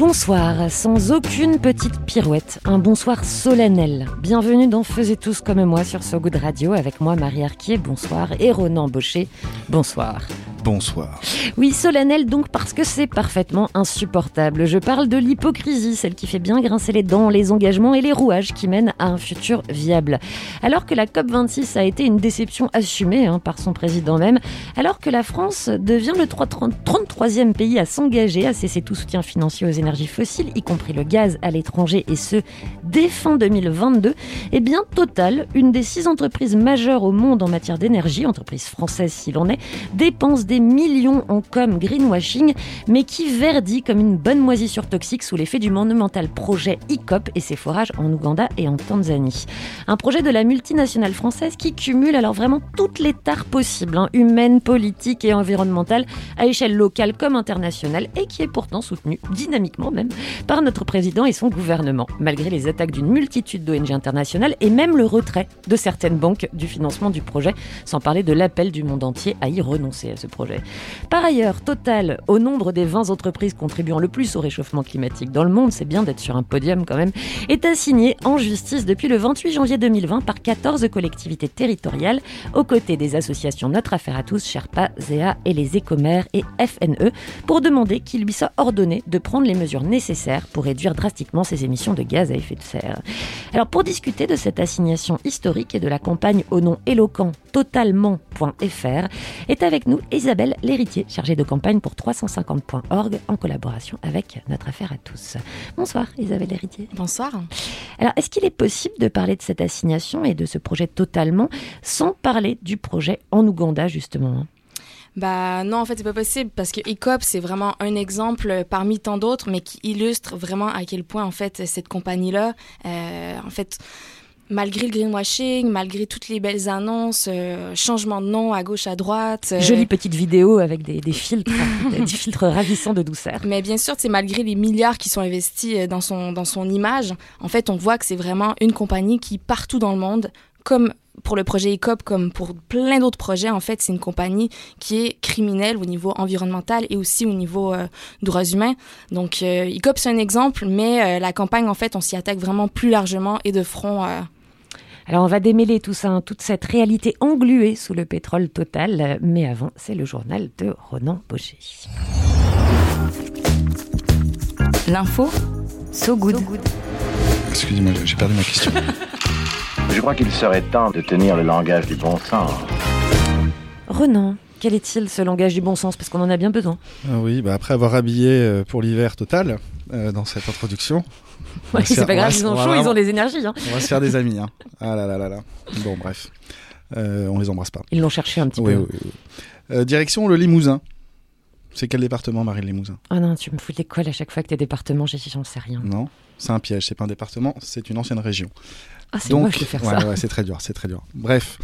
Bonsoir, sans aucune petite pirouette, un bonsoir solennel. Bienvenue dans Faisez tous comme moi sur So Good Radio avec moi Marie Arquier, bonsoir, et Ronan Baucher, bonsoir. Bonsoir. Oui, solennel donc parce que c'est parfaitement insupportable. Je parle de l'hypocrisie, celle qui fait bien grincer les dents, les engagements et les rouages qui mènent à un futur viable. Alors que la COP26 a été une déception assumée hein, par son président même, alors que la France devient le 33e pays à s'engager à cesser tout soutien financier aux énergies fossiles, y compris le gaz à l'étranger, et ce, dès fin 2022, eh bien Total, une des six entreprises majeures au monde en matière d'énergie, entreprise française s'il en est, dépense des millions en com greenwashing, mais qui verdit comme une bonne moisissure toxique sous l'effet du monumental projet ICOP et ses forages en Ouganda et en Tanzanie. Un projet de la multinationale française qui cumule alors vraiment toutes les tares possibles, hein, humaines, politiques et environnementales, à échelle locale comme internationale, et qui est pourtant soutenu dynamiquement même par notre président et son gouvernement, malgré les attaques d'une multitude d'ONG internationales et même le retrait de certaines banques du financement du projet, sans parler de l'appel du monde entier à y renoncer à ce projet. Par ailleurs, Total, au nombre des 20 entreprises contribuant le plus au réchauffement climatique dans le monde, c'est bien d'être sur un podium quand même, est assigné en justice depuis le 28 janvier 2020 par 14 collectivités territoriales, aux côtés des associations Notre Affaire à tous, Sherpa, ZEA et les Écomères et FNE, pour demander qu'il lui soit ordonné de prendre les mesures nécessaires pour réduire drastiquement ses émissions de gaz à effet de serre. Alors pour discuter de cette assignation historique et de la campagne au nom éloquent totalement.fr, est avec nous Isabelle Lhéritier, chargée de campagne pour 350.org en collaboration avec notre affaire à tous. Bonsoir Isabelle Lhéritier. Bonsoir. Alors est-ce qu'il est possible de parler de cette assignation et de ce projet totalement sans parler du projet en Ouganda justement? Bah non, en fait, c'est pas possible parce que ECOP, c'est vraiment un exemple parmi tant d'autres, mais qui illustre vraiment à quel point, en fait, cette compagnie-là, euh, en fait, malgré le greenwashing, malgré toutes les belles annonces, euh, changement de nom à gauche, à droite. Euh... Jolie petite vidéo avec des, des filtres, des filtres ravissants de douceur. Mais bien sûr, c'est malgré les milliards qui sont investis dans son, dans son image, en fait, on voit que c'est vraiment une compagnie qui, partout dans le monde, comme pour le projet ICOP comme pour plein d'autres projets, en fait, c'est une compagnie qui est criminelle au niveau environnemental et aussi au niveau euh, droits humains. Donc, euh, ICOP, c'est un exemple, mais euh, la campagne, en fait, on s'y attaque vraiment plus largement et de front. Alors, on va démêler tout ça, hein, toute cette réalité engluée sous le pétrole total. Mais avant, c'est le journal de Ronan Baucher. L'info, so good. So good. Excusez-moi, j'ai perdu ma question. Je crois qu'il serait temps de tenir le langage du bon sens. Renan, quel est-il ce langage du bon sens? Parce qu'on en a bien besoin. Ah oui, bah après avoir habillé euh, pour l'hiver total euh, dans cette introduction. Ouais, c'est pas grave, ils ont chaud, ils ont des énergies. Hein. On va se faire des amis. Hein. Ah là là là là. Bon, bref. Euh, on les embrasse pas. Ils l'ont cherché un petit oui, peu. Oui, oui. Euh, direction le Limousin. C'est quel département, Marie Limousin? Ah oh non, tu me fous des cols à chaque fois que tes départements, j'en sais rien. Non, c'est un piège, c'est pas un département, c'est une ancienne région. Ah, c'est moche de faire ouais, ça. Ouais, c'est très dur, c'est très dur. Bref,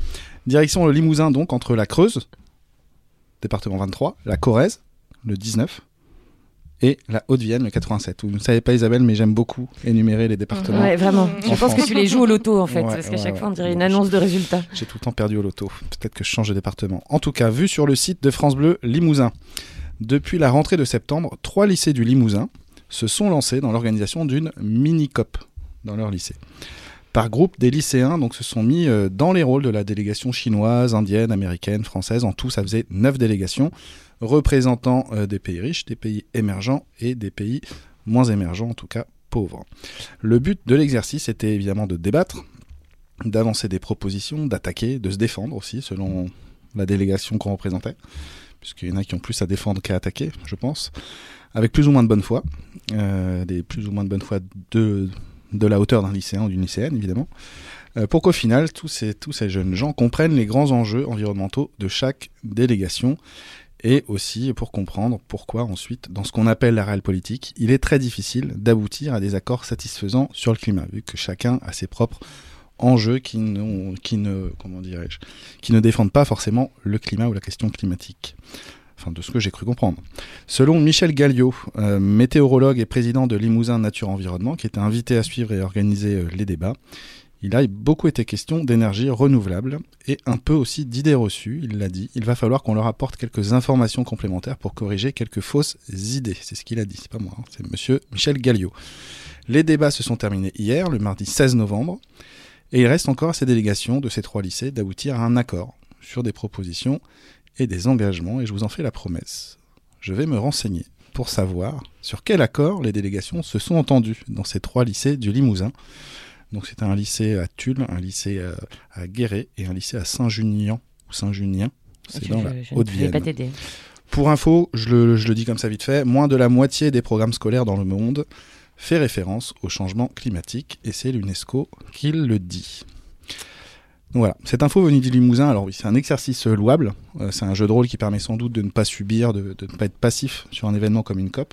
direction le Limousin, donc, entre la Creuse, département 23, la Corrèze, le 19, et la Haute-Vienne, le 87. Vous ne savez pas, Isabelle, mais j'aime beaucoup énumérer les départements. Ouais, vraiment. Je pense France. que tu les joues au loto, en fait, Ouais, parce qu'à ouais, chaque ouais. fois, on dirait Bon, une annonce de résultat. J'ai tout le temps perdu au loto. Peut-être que je change de département. En tout cas, vu sur le site de France Bleu Limousin, depuis la rentrée de septembre, trois lycées du Limousin se sont lancés dans l'organisation d'une mini-COP dans leur lycée. Par groupe, des lycéens donc, se sont mis euh, dans les rôles de la délégation chinoise, indienne, américaine, française. En tout, ça faisait neuf délégations représentant euh, des pays riches, des pays émergents et des pays moins émergents, en tout cas pauvres. Le but de l'exercice était évidemment de débattre, d'avancer des propositions, d'attaquer, de se défendre aussi, selon la délégation qu'on représentait, puisqu'il y en a qui ont plus à défendre qu'à attaquer, je pense, avec plus ou moins de bonne foi, euh, des plus ou moins de bonne foi de, la hauteur d'un lycéen ou d'une lycéenne, évidemment, euh, pour qu'au final, tous ces, tous ces jeunes gens comprennent les grands enjeux environnementaux de chaque délégation et aussi pour comprendre pourquoi ensuite, dans ce qu'on appelle la réelle politique, il est très difficile d'aboutir à des accords satisfaisants sur le climat, vu que chacun a ses propres enjeux qui ne, qui ne, comment dirais-je, qui ne défendent pas forcément le climat ou la question climatique. Enfin, de ce que j'ai cru comprendre. Selon Michel Galliot, euh, météorologue et président de Limousin Nature Environnement, qui était invité à suivre et organiser euh, les débats, il a beaucoup été question d'énergie renouvelable et un peu aussi d'idées reçues, il l'a dit. Il va falloir qu'on leur apporte quelques informations complémentaires pour corriger quelques fausses idées. C'est ce qu'il a dit, c'est pas moi, hein. c'est monsieur Michel Galliot. Les débats se sont terminés hier, le mardi 16 novembre, et il reste encore à ces délégations de ces trois lycées d'aboutir à un accord sur des propositions et des engagements, et je vous en fais la promesse. Je vais me renseigner pour savoir sur quel accord les délégations se sont entendues dans ces trois lycées du Limousin. Donc c'est un lycée à Tulle, un lycée à, à Guéret et un lycée à Saint-Junien ou Saint-Junien. C'est dans la Haute-Vienne. Pour info, je le, je le dis comme ça vite fait, moins de la moitié des programmes scolaires dans le monde fait référence au changement climatique et c'est l'UNESCO qui le dit. Voilà, cette info venue du Limousin, alors oui, c'est un exercice louable, euh, c'est un jeu de rôle qui permet sans doute de ne pas subir, de, de ne pas être passif sur un événement comme une COP.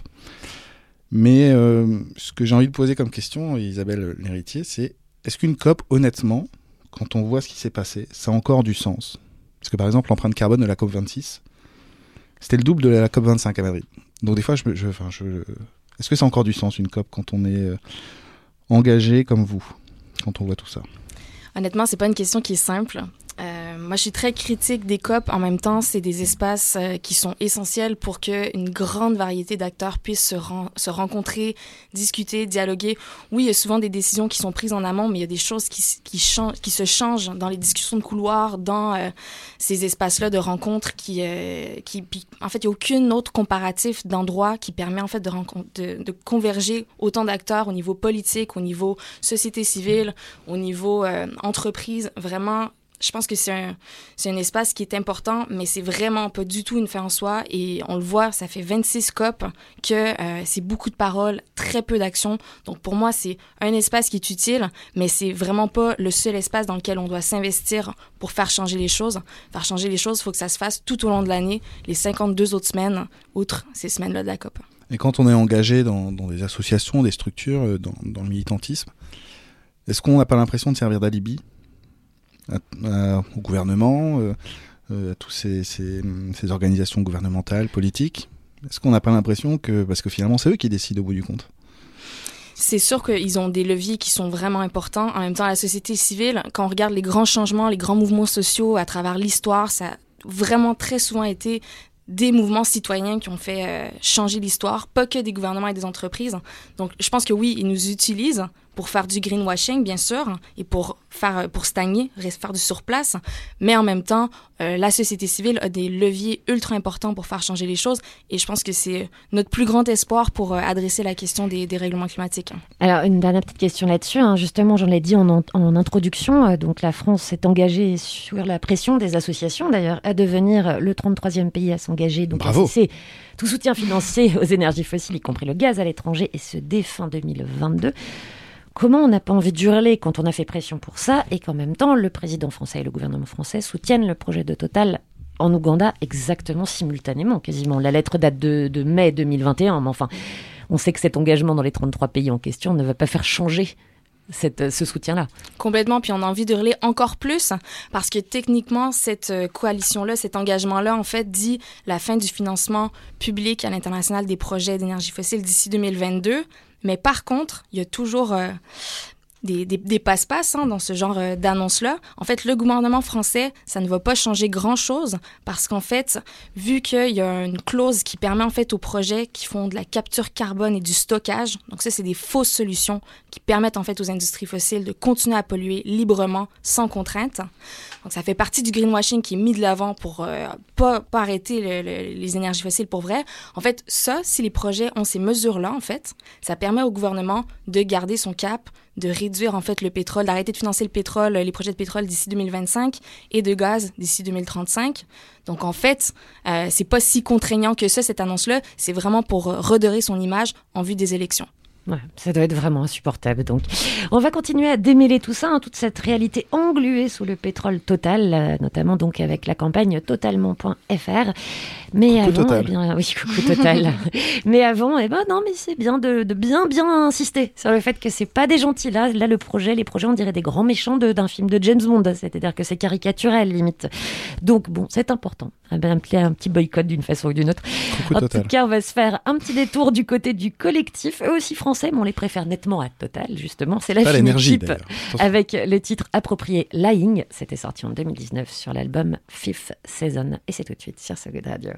Mais euh, ce que j'ai envie de poser comme question, Isabelle l'héritier, c'est est-ce qu'une COP, honnêtement, quand on voit ce qui s'est passé, ça a encore du sens? Parce que par exemple, l'empreinte carbone de la COP 26, c'était le double de la COP 25 à Madrid. Donc des fois, est-ce que ça a encore du sens une COP quand on est euh, engagé comme vous, quand on voit tout ça? Honnêtement, c'est pas une question qui est simple. Moi, je suis très critique des COP. En même temps, c'est des espaces euh, qui sont essentiels pour qu'une grande variété d'acteurs puissent se, ren se, rencontrer, discuter, dialoguer. Oui, il y a souvent des décisions qui sont prises en amont, mais il y a des choses qui, qui, qui se changent dans les discussions de couloir, dans euh, ces espaces-là de rencontres qui, euh, qui en fait, il n'y a aucune autre comparatif d'endroit qui permet en fait de, de, converger autant d'acteurs au niveau politique, au niveau société civile, au niveau entreprise. Vraiment, je pense que c'est un, espace qui est important, mais c'est vraiment pas du tout une fin en soi. Et on le voit, ça fait 26 COP que euh, c'est beaucoup de paroles, très peu d'actions. Donc pour moi, c'est un espace qui est utile, mais c'est vraiment pas le seul espace dans lequel on doit s'investir pour faire changer les choses. Faire changer les choses, il faut que ça se fasse tout au long de l'année, les 52 autres semaines, outre ces semaines-là de la COP. Et quand on est engagé dans, des associations, des structures, euh, dans le militantisme, est-ce qu'on n'a pas l'impression de servir d'alibi au gouvernement, euh, euh, à toutes ces, organisations gouvernementales, politiques Est-ce qu'on n'a pas l'impression que, parce que finalement c'est eux qui décident au bout du compte? C'est sûr qu'ils ont des leviers qui sont vraiment importants. En même temps, la société civile, quand on regarde les grands changements, les grands mouvements sociaux à travers l'histoire, ça a vraiment très souvent été des mouvements citoyens qui ont fait euh, changer l'histoire, pas que des gouvernements et des entreprises. Donc, je pense que oui, ils nous utilisent pour faire du greenwashing, bien sûr, et pour faire pour stagner, faire du surplace, mais en même temps, euh, la société civile a des leviers ultra importants pour faire changer les choses, et je pense que c'est notre plus grand espoir pour euh, adresser la question des, des, règlements climatiques. Alors, une dernière petite question là-dessus, hein. justement, j'en ai dit en, en, en introduction, euh, donc la France s'est engagée sur la pression des associations, d'ailleurs, à devenir le 33e pays à s'engager, donc Bravo. à tout soutien financier aux énergies fossiles, y compris le gaz à l'étranger, et ce dès fin 2022. Comment on n'a pas envie d'hurler quand on a fait pression pour ça et qu'en même temps le président français et le gouvernement français soutiennent le projet de Total en Ouganda exactement simultanément, quasiment. La lettre date de, de mai 2021, mais enfin, on sait que cet engagement dans les 33 pays en question ne va pas faire changer cette, ce soutien-là. Complètement, puis on a envie de hurler encore plus parce que techniquement, cette coalition-là, cet engagement-là, en fait, dit la fin du financement public à l'international des projets d'énergie fossile d'ici 2022. Mais par contre, il y a toujours euh, des, passe-passe hein, dans ce genre euh, d'annonce-là. En fait, le gouvernement français, ça ne va pas changer grand-chose parce qu'en fait, vu qu'il y a une clause qui permet en fait aux projets qui font de la capture carbone et du stockage, donc ça, c'est des fausses solutions qui permettent en fait aux industries fossiles de continuer à polluer librement, sans contrainte. Donc ça fait partie du greenwashing qui est mis de l'avant pour euh, pas, arrêter le, le, les énergies fossiles pour vrai. En fait, ça, si les projets ont ces mesures-là, en fait, ça permet au gouvernement de garder son cap, de réduire en fait le pétrole, d'arrêter de financer le pétrole, les projets de pétrole d'ici 2025 et de gaz d'ici 2035. Donc en fait, euh, c'est pas si contraignant que ça cette annonce-là. C'est vraiment pour redorer son image en vue des élections. Ouais, ça doit être vraiment insupportable. Donc, on va continuer à démêler tout ça, hein, toute cette réalité engluée sous le pétrole total, euh, notamment donc avec la campagne totalement.fr. Mais Coucou avant, Total. eh bien, oui, coucou total. mais avant, eh ben non, mais c'est bien de, de bien bien insister sur le fait que c'est pas des gentils là. Là, le projet, les projets, on dirait des grands méchants d'un film de James Bond. C'est-à-dire que c'est caricatural limite. Donc bon, c'est important. Ah ben, Un, un petit boycott d'une façon ou d'une autre. Coucou En Total. tout cas, on va se faire un petit détour du côté du collectif, eux aussi français, mais on les préfère nettement à Total, justement. C'est la l'énergie avec le titre approprié Lying. C'était sorti en 2019 sur l'album Fifth Season. Et c'est tout de suite sur So Good Radio.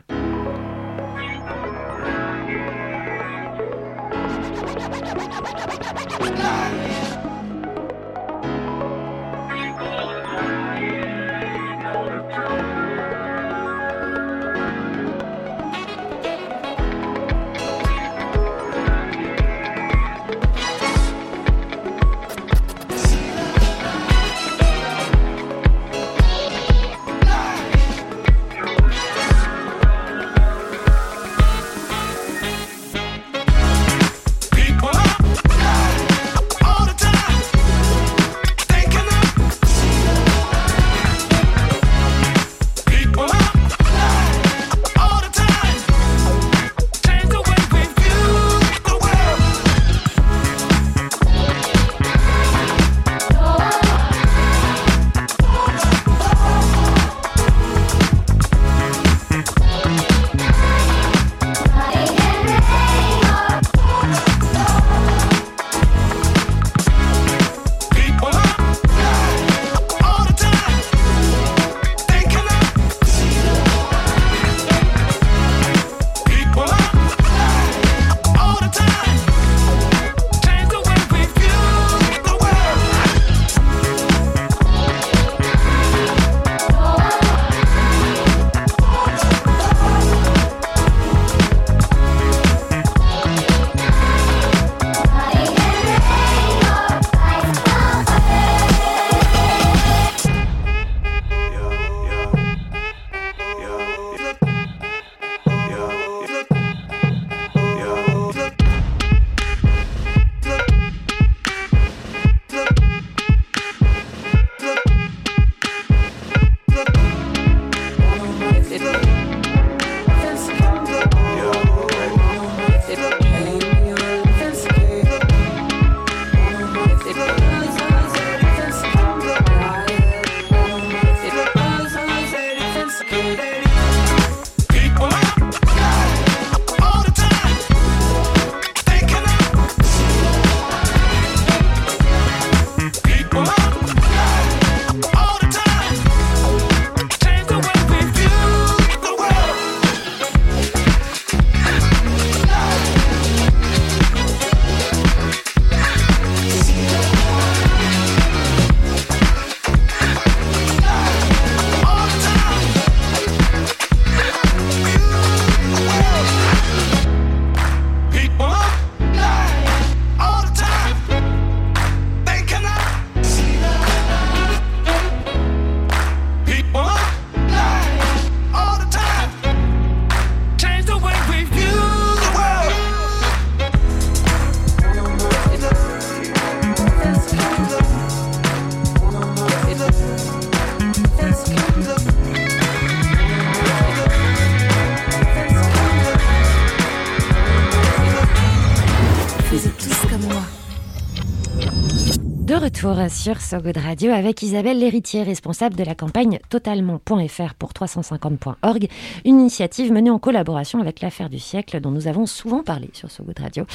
Retour sur So Good Radio avec Isabelle Lhéritier, responsable de la campagne totalement.fr pour 350.org, une initiative menée en collaboration avec l'affaire du siècle dont nous avons souvent parlé sur So Good Radio.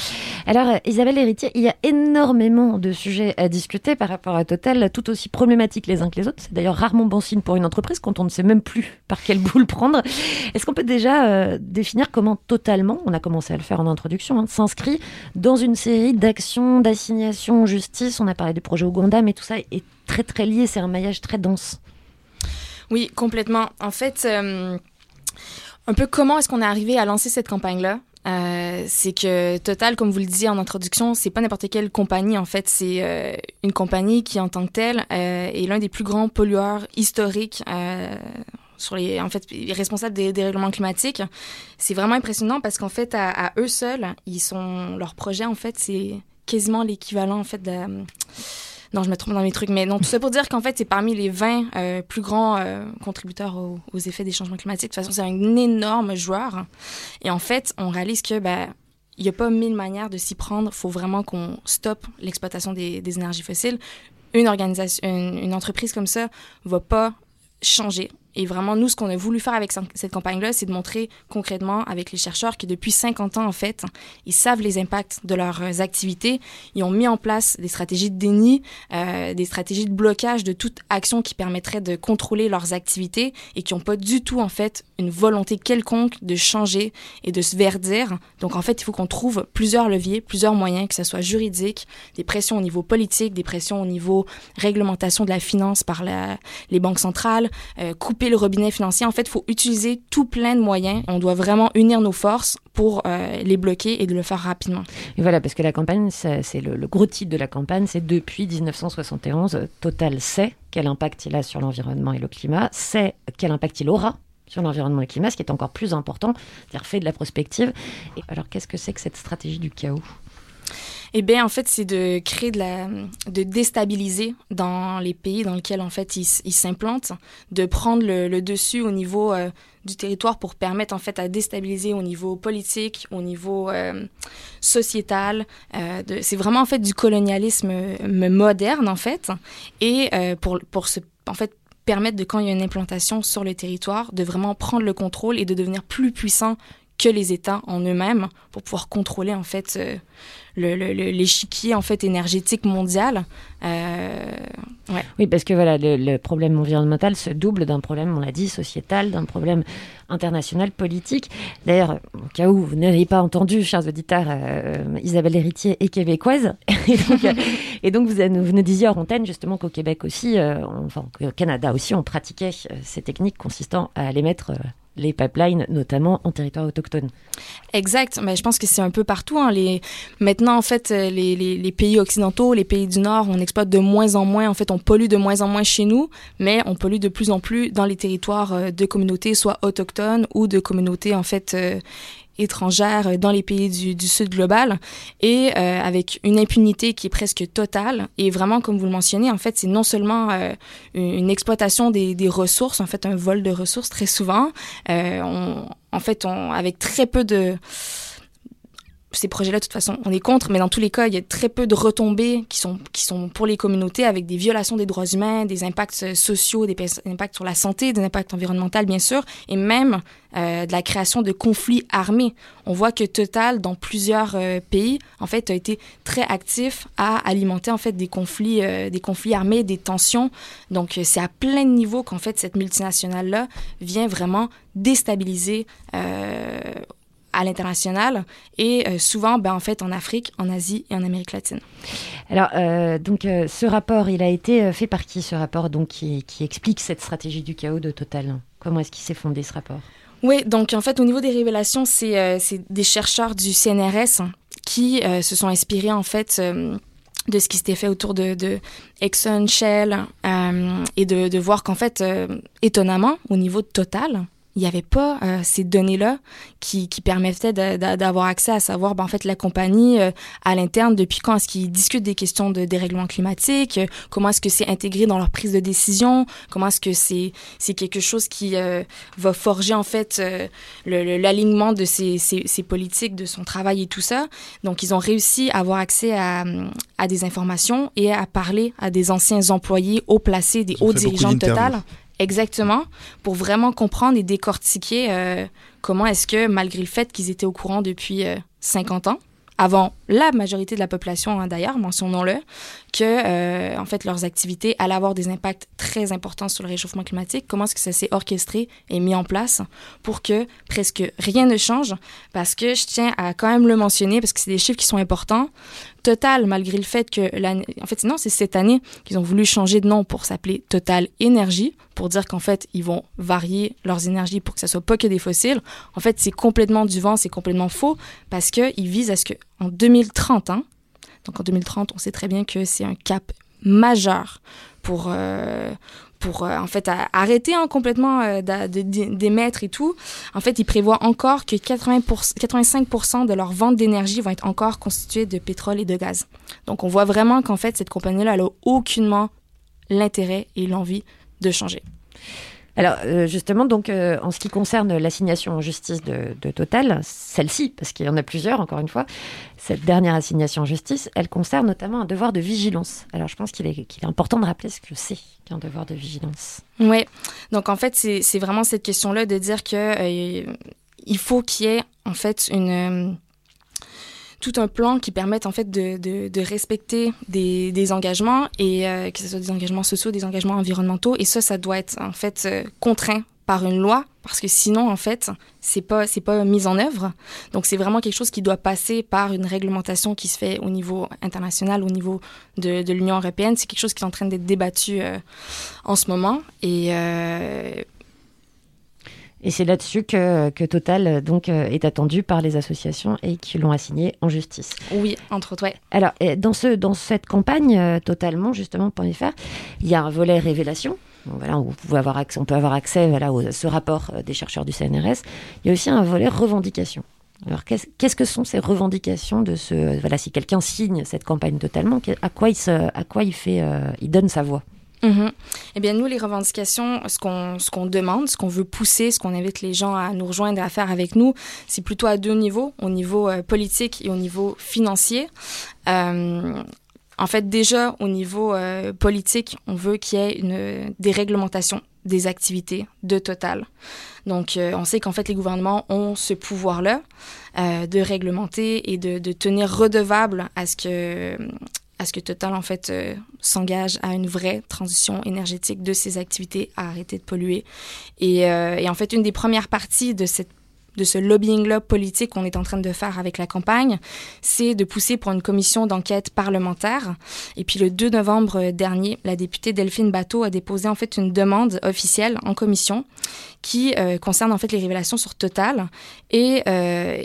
Alors euh, Isabelle Lhéritier, il y a énormément de sujets à discuter par rapport à Total, tout aussi problématiques les uns que les autres. C'est d'ailleurs rarement bon signe pour une entreprise quand on ne sait même plus par quel bout le prendre. Est-ce qu'on peut déjà euh, définir comment totalement, on a commencé à le faire en introduction, hein, s'inscrit dans une série d'actions, d'assignations justice? On a parlé du projet Ouganda, mais tout ça est très très lié, c'est un maillage très dense. Oui, complètement. En fait, euh, un peu comment est-ce qu'on est arrivé à lancer cette campagne-là? Euh, c'est que Total, comme vous le disiez en introduction, c'est pas n'importe quelle compagnie. En fait, c'est euh, une compagnie qui, en tant que telle, est l'un des plus grands pollueurs historiques sur les, en fait, les responsables des dérèglements climatiques. C'est vraiment impressionnant parce qu'en fait, à, à, eux seuls, ils sont, leur projet, en fait, c'est quasiment l'équivalent, en fait, de non, je me trompe dans mes trucs, mais non, tout ça pour dire qu'en fait, c'est parmi les 20 euh, plus grands euh, contributeurs aux, aux, effets des changements climatiques. De toute façon, c'est un énorme joueur. Et en fait, on réalise que, ben, il n'y a pas mille manières de s'y prendre. Il faut vraiment qu'on stoppe l'exploitation des, des, énergies fossiles. Une organisation, une, une entreprise comme ça va pas changer et vraiment, nous, ce qu'on a voulu faire avec cette campagne-là, c'est de montrer concrètement avec les chercheurs que depuis 50 ans, en fait, ils savent les impacts de leurs activités. Ils ont mis en place des stratégies de déni, euh, des stratégies de blocage de toute action qui permettrait de contrôler leurs activités et qui n'ont pas du tout, en fait, une volonté quelconque de changer et de se verdir. Donc, en fait, il faut qu'on trouve plusieurs leviers, plusieurs moyens, que ce soit juridique, des pressions au niveau politique, des pressions au niveau réglementation de la finance par les banques centrales, euh, le robinet financier. En fait, il faut utiliser tout plein de moyens. On doit vraiment unir nos forces pour euh, les bloquer et de le faire rapidement. Et voilà, parce que la campagne, c'est le, le, gros titre de la campagne, c'est depuis 1971, Total sait quel impact il a sur l'environnement et le climat, sait quel impact il aura sur l'environnement et le climat, ce qui est encore plus important, c'est-à-dire fait de la prospective. Et alors, qu'est-ce que c'est que cette stratégie du chaos? Eh bien, en fait, c'est de créer de la, de déstabiliser dans les pays dans lesquels en fait ils s'implantent, de prendre le, le, dessus au niveau euh, du territoire pour permettre en fait à déstabiliser au niveau politique, au niveau euh, sociétal. Euh, c'est vraiment en fait du colonialisme moderne en fait, et euh, pour pour se en fait permettre de quand il y a une implantation sur le territoire de vraiment prendre le contrôle et de devenir plus puissant que les États en eux-mêmes pour pouvoir contrôler en fait euh, l'échiquier le, le, en fait énergétique mondial. Euh. Oui, parce que voilà, le, problème environnemental se double d'un problème, on l'a dit, sociétal, d'un problème international, politique. D'ailleurs, au cas où vous n'avez pas entendu, chers auditeurs, euh, Isabelle Héritier est québécoise, et donc, et donc vous, vous, nous disiez hors antenne justement qu'au Québec aussi, euh, enfin au Canada aussi, on pratiquait ces techniques consistant à aller mettre les pipelines, notamment en territoire autochtone. Exact. Mais je pense que c'est un peu partout. Hein. Les... Maintenant, en fait, les, les, les, pays occidentaux, les pays du Nord, on exploite de moins en moins. En fait, on pollue de moins en moins chez nous, mais on pollue de plus en plus dans les territoires euh, de communautés, soit autochtones ou de communautés, en fait, euh, étrangères dans les pays du, sud global et euh, avec une impunité qui est presque totale. Et vraiment, comme vous le mentionnez, en fait, c'est non seulement euh, une exploitation des, ressources, en fait, un vol de ressources très souvent. Euh, en fait, avec très peu de ces projets-là, de toute façon, on est contre, mais dans tous les cas, il y a très peu de retombées qui sont, qui sont pour les communautés avec des violations des droits humains, des impacts sociaux, des impacts sur la santé, des impacts environnementaux, bien sûr, et même euh, de la création de conflits armés. On voit que Total, dans plusieurs euh, pays, en fait, a été très actif à alimenter, en fait, des conflits, euh, des conflits armés, des tensions. Donc, c'est à plein de niveaux qu'en fait, cette multinationale-là vient vraiment déstabiliser à l'international et euh, souvent ben, en fait en Afrique, en Asie et en Amérique latine. Alors euh, donc euh, ce rapport, il a été fait par qui ce rapport donc qui, qui explique cette stratégie du chaos de Total? Comment est-ce qu'il s'est fondé ce rapport? Oui, donc en fait au niveau des révélations, c'est euh, des chercheurs du CNRS qui euh, se sont inspirés en fait de ce qui s'était fait autour de, de Exxon, Shell, et de, de voir qu'en fait, étonnamment, au niveau de Total, il n'y avait pas euh, ces données-là qui, qui permettaient d'avoir accès à savoir, ben, en fait, la compagnie euh, à l'interne, depuis quand est-ce qu'ils discutent des questions de dérèglement climatique, euh, comment est-ce que c'est intégré dans leur prise de décision, comment est-ce que c'est c'est quelque chose qui euh, va forger, en fait, l'alignement de ces, politiques, de son travail et tout ça. Donc, ils ont réussi à avoir accès à, à des informations et à parler à des anciens employés haut placés, des hauts dirigeants de Total. Exactement, pour vraiment comprendre et décortiquer euh, comment est-ce que, malgré le fait qu'ils étaient au courant depuis euh, 50 ans, avant la majorité de la population hein, d'ailleurs, mentionnons-le, que euh, en fait leurs activités allaient avoir des impacts très importants sur le réchauffement climatique. Comment est-ce que ça s'est orchestré et mis en place pour que presque rien ne change? Parce que je tiens à quand même le mentionner parce que c'est des chiffres qui sont importants. Total, malgré le fait que l'année, en fait non, c'est cette année qu'ils ont voulu changer de nom pour s'appeler Total Énergie pour dire qu'en fait ils vont varier leurs énergies pour que ça soit pas que des fossiles. En fait, c'est complètement du vent, c'est complètement faux parce que ils visent à ce que en 2030, hein, donc en 2030, on sait très bien que c'est un cap majeur pour euh, pour euh, en fait arrêter hein, complètement euh, d'émettre et tout. En fait, ils prévoient encore que 80 85% de leur vente d'énergie vont être encore constituées de pétrole et de gaz. Donc on voit vraiment qu'en fait cette compagnie-là elle a aucunement l'intérêt et l'envie de changer. Alors euh, justement, donc euh, en ce qui concerne l'assignation en justice de, Total, celle-ci, parce qu'il y en a plusieurs, encore une fois, cette dernière assignation en justice, elle concerne notamment un devoir de vigilance. Alors je pense qu'il est, important de rappeler ce que c'est qu'un devoir de vigilance. Oui, donc en fait, c'est vraiment cette question-là de dire que euh, il faut qu'il y ait en fait une tout un plan qui permette en fait de, de, respecter des, des engagements et euh, que ce soit des engagements sociaux, des engagements environnementaux. Et ça, ça doit être en fait euh, contraint par une loi parce que sinon en fait c'est pas c'est pas mis en œuvre. Donc c'est vraiment quelque chose qui doit passer par une réglementation qui se fait au niveau international au niveau de, de l'Union européenne. C'est quelque chose qui est en train d'être débattu euh, en ce moment. Et Et c'est là-dessus que, que Total euh, donc, euh, est attendu par les associations et qui l'ont assigné en justice. oui entre autres ouais Alors, dans, ce, dans cette campagne, euh, totalement, justement, pour y faire, il y a un volet révélation. Donc, voilà, avoir accès, on peut avoir accès voilà, à ce rapport des chercheurs du CNRS. Il y a aussi un volet revendication. Alors, qu'est-ce que sont ces revendications de ce. Voilà, si quelqu'un signe cette campagne totalement, à quoi il, se, à quoi il, fait, euh, il donne sa voix? Mhm. Eh bien, nous, les revendications, ce qu'on ce qu'on demande, ce qu'on veut pousser, ce qu'on invite les gens à nous rejoindre et à faire avec nous, c'est plutôt à deux niveaux, au niveau euh, politique et au niveau financier. Euh, en fait, déjà, au niveau euh, politique, on veut qu'il y ait une déréglementation des activités de Total. Donc, euh, on sait qu'en fait, les gouvernements ont ce pouvoir-là euh, de réglementer et de, de tenir redevable à ce que à ce que Total en fait euh, s'engage à une vraie transition énergétique de ses activités, à arrêter de polluer. Et, euh, et en fait, une des premières parties de cette de ce lobbying-là politique qu'on est en train de faire avec la campagne, c'est de pousser pour une commission d'enquête parlementaire. Et puis le 2 novembre dernier, la députée Delphine Bateau a déposé en fait une demande officielle en commission qui euh, concerne en fait les révélations sur Total. Et,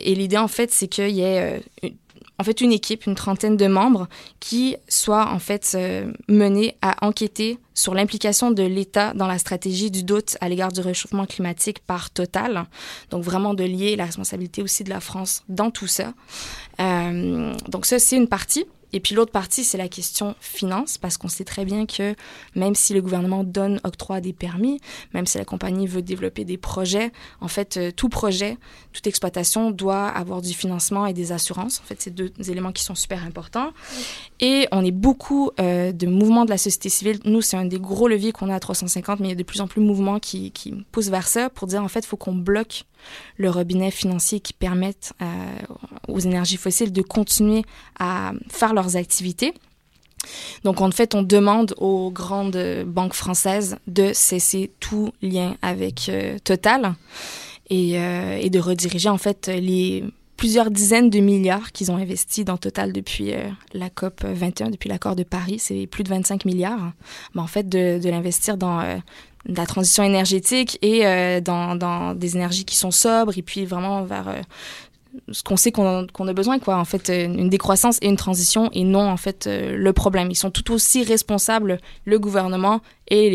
l'idée en fait, c'est qu'il y ait euh, en fait une équipe, une trentaine de membres qui soit en fait euh, menée à enquêter sur l'implication de l'État dans la stratégie du doute à l'égard du réchauffement climatique par Total. Donc vraiment de lier la responsabilité aussi de la France dans tout ça. Euh, donc ça, c'est une partie. Et puis l'autre partie, c'est la question finance, parce qu'on sait très bien que même si le gouvernement donne octroi des permis, même si la compagnie veut développer des projets, en fait, euh, tout projet, toute exploitation doit avoir du financement et des assurances. En fait, c'est deux éléments qui sont super importants. Et on est beaucoup euh, de mouvements de la société civile. Nous, c'est un des gros leviers qu'on a à 350, mais il y a de plus en plus de mouvements qui, qui poussent vers ça pour dire, en fait, il faut qu'on bloque le robinet financier qui permette euh, aux énergies fossiles de continuer à faire leurs activités. Donc, en fait, on demande aux grandes banques françaises de cesser tout lien avec euh, Total et, euh, et de rediriger, en fait, les plusieurs dizaines de milliards qu'ils ont investis dans Total depuis euh, la COP 21, depuis l'accord de Paris. C'est plus de 25 milliards. Mais en fait, de, l'investir dans la transition énergétique et dans, des énergies qui sont sobres et puis vraiment vers ce qu'on sait qu'on a, besoin, quoi. En fait, euh, une décroissance et une transition et non, en fait, euh, le problème. Ils sont tout aussi responsables, le gouvernement et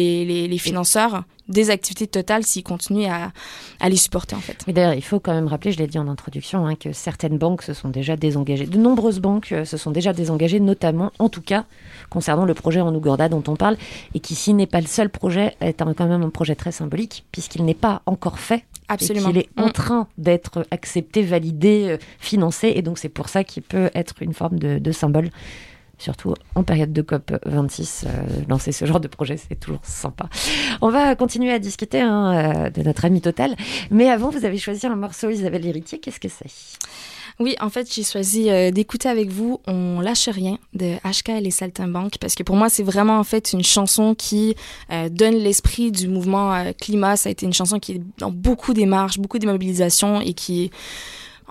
les, financeurs, des activités totales s'ils continuent à, les supporter, en fait. Mais d'ailleurs, il faut quand même rappeler, je l'ai dit en introduction, hein, que certaines banques se sont déjà désengagées. De nombreuses banques euh, se sont déjà désengagées, notamment, en tout cas, concernant le projet en Ouganda dont on parle, et qui, s'il n'est pas le seul projet, est quand même un projet très symbolique, puisqu'il n'est pas encore fait. Absolument. Et qu'il est en Mm. train d'être accepté, validé, euh, financé, et donc c'est pour ça qu'il peut être une forme de, de symbole. Surtout en période de COP 26, euh, lancer ce genre de projet, c'est toujours sympa. On va continuer à discuter hein, euh, de notre ami Total. Mais avant, vous avez choisi un morceau Isabelle Héritier. Qu'est-ce que c'est? Oui, en fait, j'ai choisi euh, d'écouter avec vous On lâche rien de HK et les Saltimbanques parce que pour moi, c'est vraiment en fait une chanson qui euh, donne l'esprit du mouvement euh, climat. Ça a été une chanson qui est dans beaucoup des marches, beaucoup des mobilisations et qui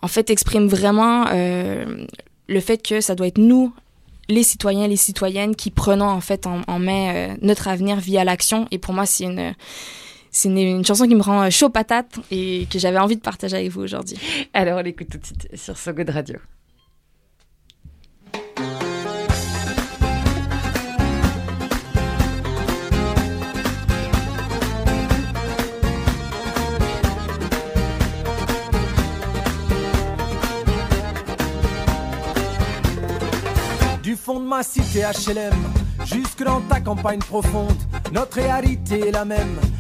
en fait exprime vraiment le fait que ça doit être nous les citoyens, les citoyennes qui prenons en fait en, main notre avenir via l'action. Et pour moi, c'est une c'est une, chanson qui me rend euh, chaud patate et que j'avais envie de partager avec vous aujourd'hui. Alors on l'écoute tout de suite sur So Good Radio. Du fond de ma cité HLM, jusque dans ta campagne profonde, notre réalité est la même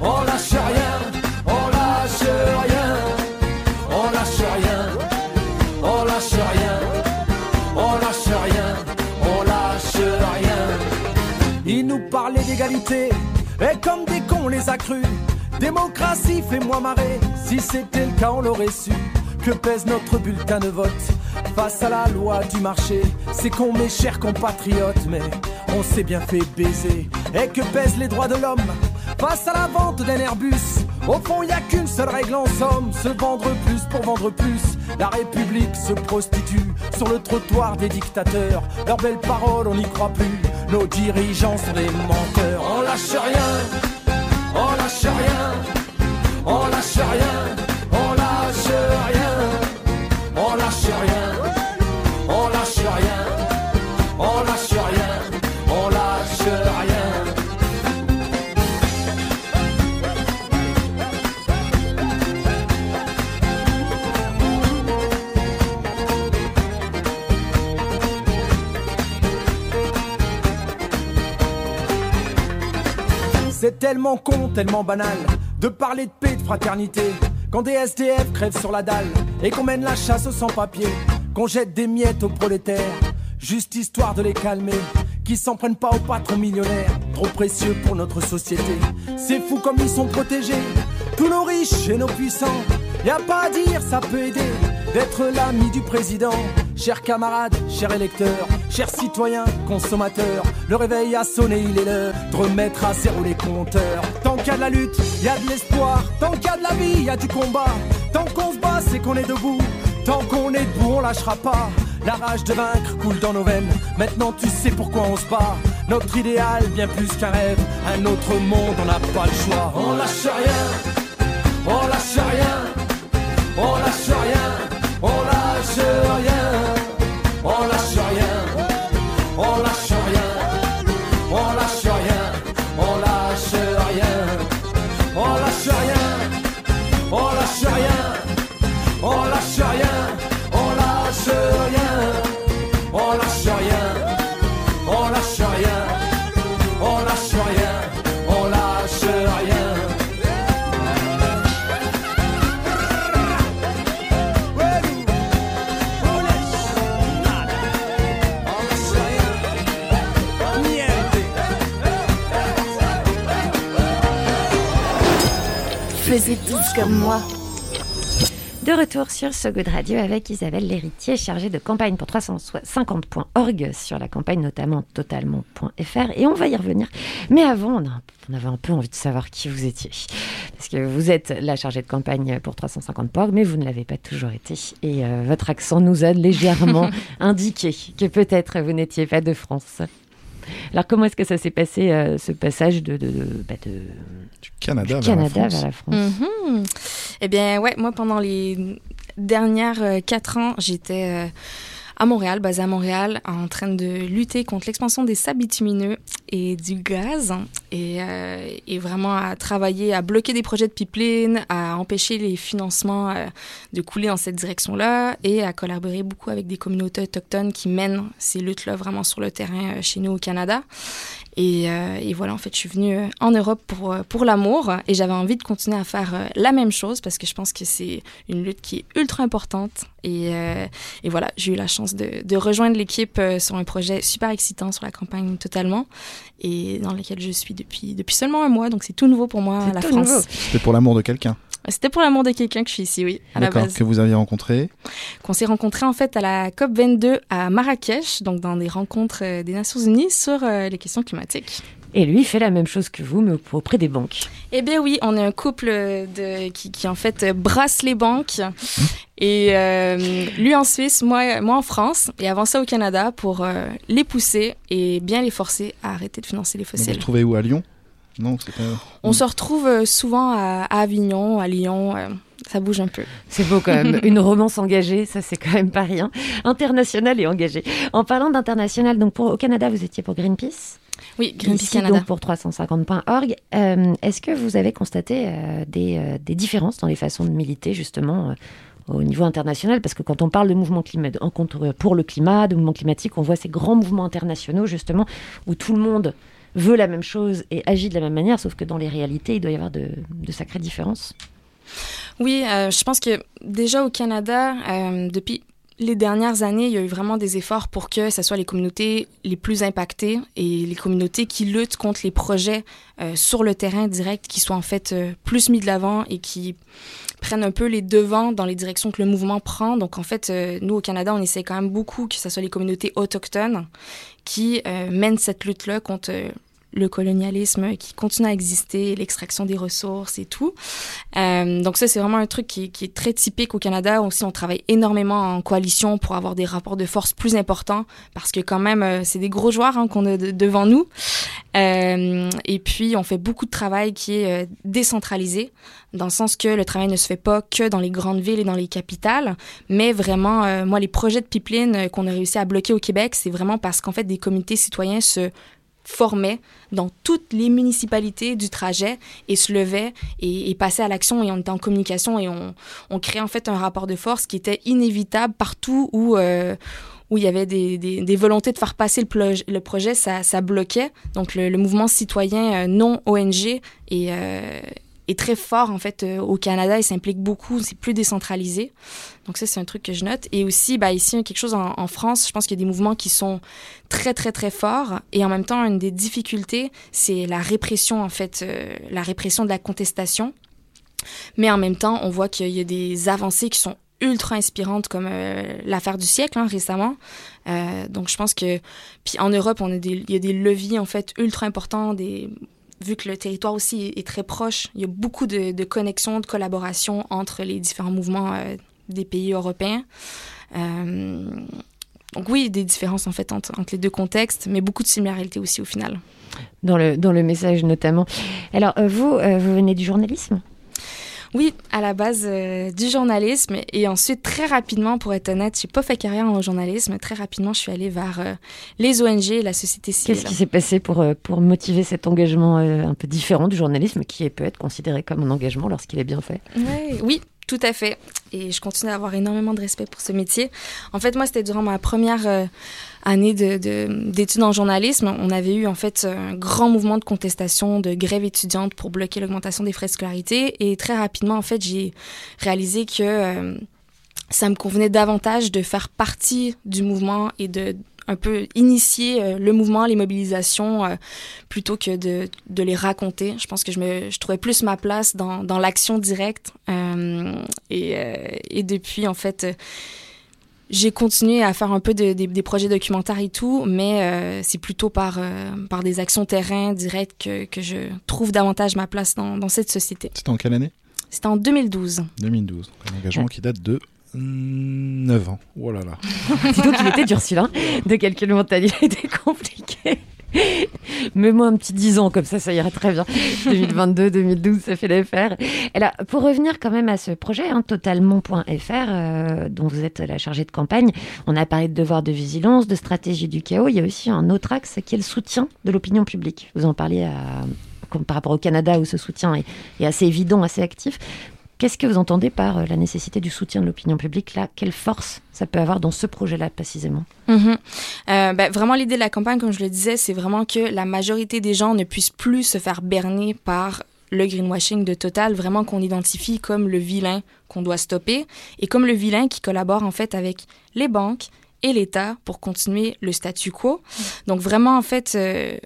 on lâche rien, on lâche rien, on lâche rien, on lâche rien, on lâche rien, on lâche rien. Ils nous parlaient d'égalité, et comme des cons on les a crus. Démocratie, fais-moi marrer. Si c'était le cas, on l'aurait su. Que pèse notre bulletin de vote? Face à la loi du marché C'est con, mes chers compatriotes, mais on s'est bien fait baiser. Et que pèsent les droits de l'homme? Face à la vente d'un Airbus Au fond, y a qu'une seule règle en somme se vendre plus pour vendre plus. La République se prostitue sur le trottoir des dictateurs. Leurs belles paroles, on n'y croit plus. Nos dirigeants sont des menteurs. On lâche rien, on lâche rien, on lâche rien, tellement con, tellement banal de parler de paix, de fraternité. Quand des SDF crèvent sur la dalle et qu'on mène la chasse aux sans-papiers, qu'on jette des miettes aux prolétaires, juste histoire de les calmer. Qui s'en prennent pas aux patrons millionnaires, trop précieux pour notre société. C'est fou comme ils sont protégés, tous nos riches et nos puissants. Y a pas à dire, ça peut aider d'être l'ami du président. Chers camarades, chers électeurs, chers citoyens, consommateurs, le réveil a sonné, il est l'heure remettre à zéro les compteurs. Tant qu'il y a de la lutte, il y a de l'espoir. Tant qu'il y a de la vie, il y a du combat. Tant qu'on se bat, c'est qu'on est debout. Tant qu'on est debout, on lâchera pas. La rage de vaincre coule dans nos veines. Maintenant, tu sais pourquoi on se bat. Notre idéal, bien plus qu'un rêve. Un autre monde, on n'a pas le choix. On lâche rien. On lâche rien. On lâche rien. On lâche rien. On lâche rien. On lâche rien. Retour sur So Good Radio avec Isabelle Lhéritier, chargée de campagne pour 350.org sur la campagne notamment totalement.fr et on va y revenir. Mais avant, on, a- on avait un peu envie de savoir qui vous étiez. Parce que vous êtes la chargée de campagne pour 350.org, mais vous ne l'avez pas toujours été. Et euh, votre accent nous a légèrement indiqué que peut-être vous n'étiez pas de France. Alors comment est-ce que ça s'est passé, euh, ce passage de, de, de- bah, de- Du Canada, du vers, Canada la France. vers la France Mhm. Eh bien, ouais, moi, pendant les dernières euh, quatre ans, j'étais euh, à Montréal, basée à Montréal, en train de lutter contre l'expansion des sables bitumineux et du gaz, et, euh, et vraiment à travailler, à bloquer des projets de pipeline, à empêcher les financements euh, de couler dans cette direction-là, et à collaborer beaucoup avec des communautés autochtones qui mènent ces luttes-là vraiment sur le terrain euh, chez nous au Canada. Et, euh, et voilà, en fait, je suis venue euh, en Europe pour, euh, pour l'amour et j'avais envie de continuer à faire euh, la même chose parce que je pense que c'est une lutte qui est ultra importante. Et, euh, et voilà, j'ai eu la chance de, de rejoindre l'équipe sur un projet super excitant sur la campagne totalement et dans lequel je suis depuis, depuis seulement un mois. Donc c'est tout nouveau pour moi, la France. C'était pour l'amour de quelqu'un. C'était pour l'amour de quelqu'un que je suis ici, oui, à la D'accord, base. que vous aviez rencontré. qu'on s'est rencontrés en fait à la COP 22 à Marrakech, donc dans des rencontres euh, des Nations Unies sur euh, les questions climatiques. Et lui fait la même chose que vous, mais auprès des banques. Eh bien oui, on est un couple de, qui, qui en fait brasse les banques. Et euh, lui en Suisse, moi, moi en France, et avant ça au Canada pour euh, les pousser et bien les forcer à arrêter de financer les Vous vous fossiles. retrouvez où à Lyon? Non, c'est pas. On se retrouve euh, souvent à, à Avignon, à Lyon, euh, ça bouge un peu. C'est beau quand même. Une romance engagée, ça c'est quand même pas rien. Internationale et engagée. En parlant d'international, donc pour, au Canada, vous étiez pour Greenpeace Oui, Greenpeace Ici, Canada. donc pour 350.org. Euh, Est-ce que vous avez constaté euh, des, euh, des différences dans les façons de militer justement euh, au niveau international? Parce que quand on parle de mouvements climat, en contre, pour le climat, de mouvements climatiques, on voit ces grands mouvements internationaux justement où tout le monde veut la même chose et agit de la même manière, sauf que dans les réalités, il doit y avoir de, sacrées différences. Oui, euh, je pense que déjà au Canada, euh, depuis les dernières années, il y a eu vraiment des efforts pour que ce soit les communautés les plus impactées et les communautés qui luttent contre les projets euh, sur le terrain direct qui soient en fait plus mis de l'avant et qui prennent un peu les devants dans les directions que le mouvement prend. Donc en fait, nous au Canada, on essaie quand même beaucoup que ce soit les communautés autochtones qui mènent cette lutte-là contre le colonialisme qui continue à exister, l'extraction des ressources et tout. Euh, donc ça, c'est vraiment un truc qui, est très typique au Canada. Aussi, on travaille énormément en coalition pour avoir des rapports de force plus importants parce que quand même, euh, c'est des gros joueurs hein, qu'on a de- devant nous. Euh, et puis, on fait beaucoup de travail qui est décentralisé dans le sens que le travail ne se fait pas que dans les grandes villes et dans les capitales, mais vraiment, moi, les projets de pipeline qu'on a réussi à bloquer au Québec, c'est vraiment parce qu'en fait, des comités citoyens se formaient dans toutes les municipalités du trajet et se levaient et, et passaient à l'action et on était en communication et on, on créait en fait un rapport de force qui était inévitable partout où, euh, où il y avait des, des, volontés de faire passer le, projet, ça, ça bloquait. Donc le, mouvement citoyen euh, non ONG est, euh, est très fort en fait euh, au Canada, il s'implique beaucoup, c'est plus décentralisé. Donc ça c'est un truc que je note. Et aussi bah, ici quelque chose en, France, je pense qu'il y a des mouvements qui sont très très très forts et en même temps une des difficultés c'est la répression en fait, euh, la répression de la contestation. Mais en même temps on voit qu'il y a des avancées qui sont ultra inspirantes comme euh, l'affaire du siècle hein, récemment. Donc je pense que puis en Europe il y a des leviers en fait ultra importants vu que le territoire aussi est, très proche, il y a beaucoup de, connexions, de collaboration entre les différents mouvements euh, des pays européens. Euh, donc oui, des différences en fait entre, entre les deux contextes, mais beaucoup de similarités aussi au final. Dans le, dans le message notamment. Alors, euh, vous, vous venez du journalisme? Oui, à la base euh, du journalisme et ensuite très rapidement, pour être honnête, j'ai pas fait carrière en journalisme. Très rapidement, je suis allée vers euh, les ONG, et la société civile. Qu'est-ce qui s'est passé pour, euh, pour motiver cet engagement un peu différent du journalisme qui peut être considéré comme un engagement lorsqu'il est bien fait? Ouais, oui, tout à fait. Et je continue à avoir énormément de respect pour ce métier. En fait, moi, c'était durant ma première année de- de- d'études en journalisme. On avait eu, en fait, un grand mouvement de contestation, de grève étudiante pour bloquer l'augmentation des frais de scolarité. Et très rapidement, en fait, j'ai réalisé que euh, ça me convenait davantage de faire partie du mouvement et de un peu initier euh, le mouvement, les mobilisations, euh, plutôt que de, de les raconter. Je pense que je, me, je trouvais plus ma place dans, dans l'action directe. Euh, et, euh, et depuis, en fait, j'ai continué à faire un peu de- des- des projets documentaires et tout, mais euh, c'est plutôt par, euh, par des actions terrain directes que, que je trouve davantage ma place dans, dans cette société. C'était en quelle année? C'était en 2012. 2012. Un engagement qui date de 9 ans. Oh là là. Dis donc, il était dur celui-là. De calcul mental, il était compliqué. Mets-moi un petit 10 ans, comme ça, ça irait très bien. 2022, 2012, ça fait l'affaire. Là, pour revenir quand même à ce projet, hein, totalement.fr, euh, dont vous êtes la chargée de campagne, on a parlé de devoir de vigilance, de stratégie du chaos. Il y a aussi un autre axe qui est le soutien de l'opinion publique. Vous en parliez à- comme par rapport au Canada, où ce soutien est, est assez évident, assez actif. Qu'est-ce que vous entendez par euh, la nécessité du soutien de l'opinion publique là? Quelle force ça peut avoir dans ce projet-là précisément? Mhm. Euh, ben, vraiment, l'idée de la campagne, comme je le disais, c'est vraiment que la majorité des gens ne puissent plus se faire berner par le greenwashing de Total, vraiment qu'on identifie comme le vilain qu'on doit stopper et comme le vilain qui collabore en fait avec les banques et l'État pour continuer le statu quo. Donc vraiment, en fait, euh,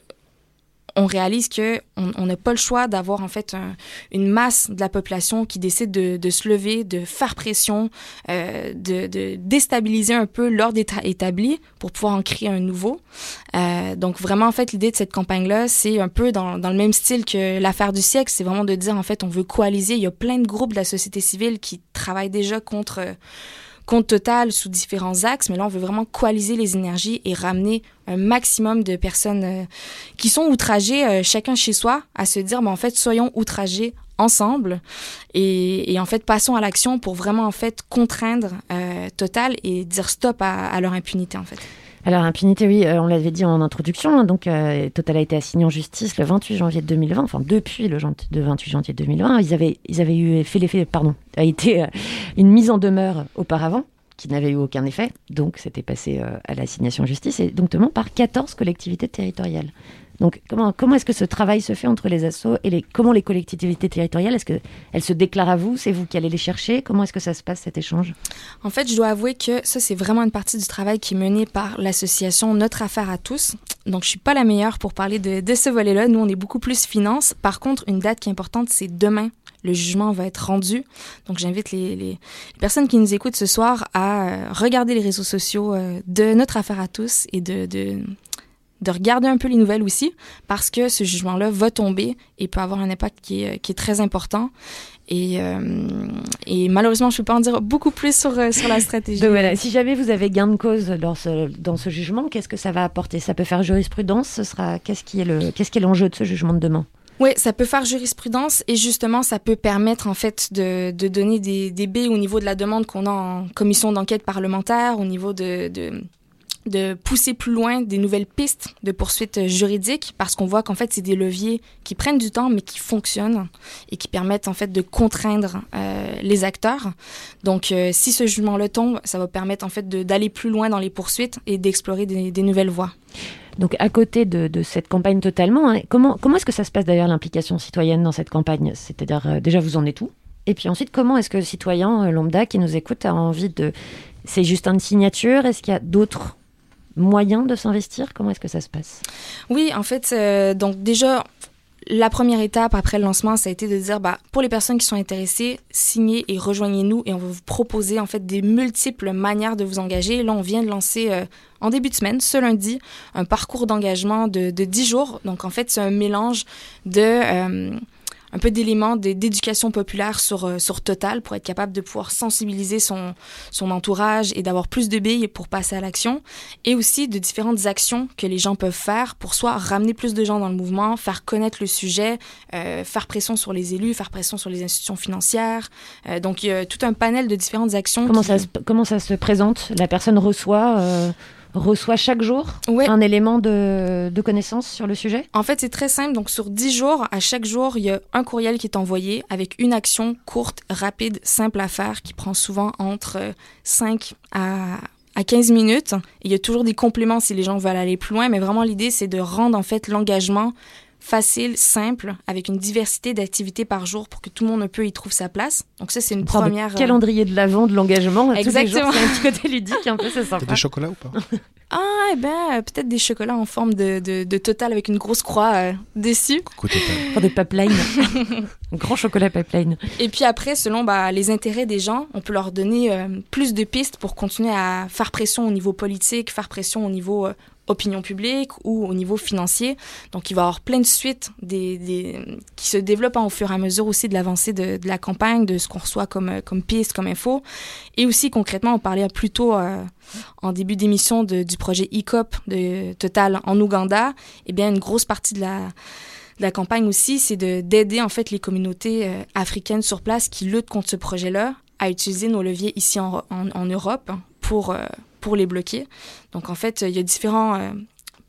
on réalise que on n'a pas le choix d'avoir en fait un- une masse de la population qui décide de, se lever, de faire pression, euh, de, déstabiliser un peu l'ordre éta- établi pour pouvoir en créer un nouveau. Euh, donc vraiment, en fait, l'idée de cette campagne-là, c'est un peu dans, dans, le même style que l'affaire du siècle. C'est vraiment de dire, en fait, on veut coaliser. Il y a plein de groupes de la société civile qui travaillent déjà contre compte total sous différents axes, mais là, on veut vraiment coaliser les énergies et ramener un maximum de personnes euh, qui sont outragées, euh, chacun chez soi, à se dire, ben, en fait, soyons outragés ensemble et, et en fait, passons à l'action pour vraiment, en fait, contraindre euh, Total et dire stop à, à leur impunité, en fait. Alors, impunité, oui, euh, on l'avait dit en introduction. Hein, donc, euh, Total a été assigné en justice le 28 janvier 2020. Enfin, depuis le 28 janvier 2020, ils avaient, ils avaient eu fait l'effet, pardon, a été euh, une mise en demeure auparavant qui n'avait eu aucun effet. Donc, c'était passé à l'assignation en justice et donc par 14 collectivités territoriales. Donc, comment, comment est-ce que ce travail se fait entre les assos et les, comment les collectivités territoriales, est-ce qu'elles se déclarent à vous C'est vous qui allez les chercher? Comment est-ce que ça se passe cet échange? En fait, je dois avouer que ça, c'est vraiment une partie du travail qui est mené par l'association Notre Affaire à tous. Donc, je suis pas la meilleure pour parler de, de ce volet-là. Nous, on est beaucoup plus finance. Par contre, une date qui est importante, c'est demain. Le jugement va être rendu. Donc, j'invite les, les, les, personnes qui nous écoutent ce soir à euh, regarder les réseaux sociaux euh, de Notre Affaire à tous et de, de de regarder un peu les nouvelles aussi, parce que ce jugement-là va tomber et peut avoir un impact qui est, qui est très important. Et, euh, et malheureusement, je ne peux pas en dire beaucoup plus sur, euh, sur la stratégie. Donc voilà, si jamais vous avez gain de cause dans ce, dans ce jugement, qu'est-ce que ça va apporter? Ça peut faire jurisprudence? Ce sera qu'est-ce qui est le qu'est-ce qui est l'enjeu de ce jugement de demain? Oui, ça peut faire jurisprudence et justement, ça peut permettre en fait de, de donner des, des baies au niveau de la demande qu'on a en commission d'enquête parlementaire, au niveau de, de de pousser plus loin des nouvelles pistes de poursuites juridiques parce qu'on voit qu'en fait c'est des leviers qui prennent du temps mais qui fonctionnent et qui permettent en fait de contraindre euh, les acteurs. Donc euh, si ce jugement le tombe, ça va permettre en fait d'aller plus loin dans les poursuites et d'explorer des, nouvelles voies. Donc à côté de, cette campagne totalement, hein, comment, comment est-ce que ça se passe d'ailleurs l'implication citoyenne dans cette campagne? C'est-à-dire euh, déjà vous en êtes où? Et puis ensuite, comment est-ce que le citoyen euh, lambda qui nous écoute a envie de... C'est juste une signature? Est-ce qu'il y a d'autres moyen de s'investir? Comment est-ce que ça se passe? Oui, en fait, euh, donc déjà, la première étape après le lancement, ça a été de dire, bah, pour les personnes qui sont intéressées, signez et rejoignez-nous et on va vous proposer en fait des multiples manières de vous engager. Là, on vient de lancer euh, en début de semaine, ce lundi, un parcours d'engagement de, de 10 jours. Donc, en fait, c'est un mélange de... Euh, un peu d'éléments d'éducation populaire sur, euh, sur Total pour être capable de pouvoir sensibiliser son, son entourage et d'avoir plus de billes pour passer à l'action. Et aussi de différentes actions que les gens peuvent faire pour soit ramener plus de gens dans le mouvement, faire connaître le sujet, euh, faire pression sur les élus, faire pression sur les institutions financières. Euh, donc, il y a tout un panel de différentes actions. Comment, qui... ça, se, comment ça se présente? La personne reçoit euh, reçoit chaque jour ouais. un élément de, de, connaissance sur le sujet? En fait, c'est très simple. Donc, sur 10 jours, à chaque jour, il y a un courriel qui est envoyé avec une action courte, rapide, simple à faire qui prend souvent entre 5 à à 15 minutes. Il y a toujours des compléments si les gens veulent aller plus loin, mais vraiment l'idée c'est de rendre en fait l'engagement facile, simple, avec une diversité d'activités par jour pour que tout le monde un peu y trouve sa place. Donc ça, c'est une première... Le calendrier de l'avant de l'engagement. Exactement. C'est un petit côté ludique, un peu, c'est sympa. T'as des chocolats ou pas? Ah, eh ben, peut-être des chocolats en forme de, de, de, total avec une grosse croix euh, dessus. Coucou total. Pour des pipelines. un grand chocolat pipeline. Et puis après, selon bah, les intérêts des gens, on peut leur donner euh, plus de pistes pour continuer à faire pression au niveau politique, faire pression au niveau euh, opinion publique ou au niveau financier. Donc, il va y avoir plein de suites des, qui se développent au fur et à mesure aussi de l'avancée de, la campagne, de ce qu'on reçoit comme, comme piste, comme info. Et aussi, concrètement, on parlait plus tôt euh, en début d'émission du projet ECOP de Total en Ouganda. Eh bien, une grosse partie de la campagne aussi, c'est d'aider en fait les communautés euh, africaines sur place qui luttent contre ce projet-là à utiliser nos leviers ici en, Europe pour euh, pour les bloquer. Donc en fait, il y a différents euh,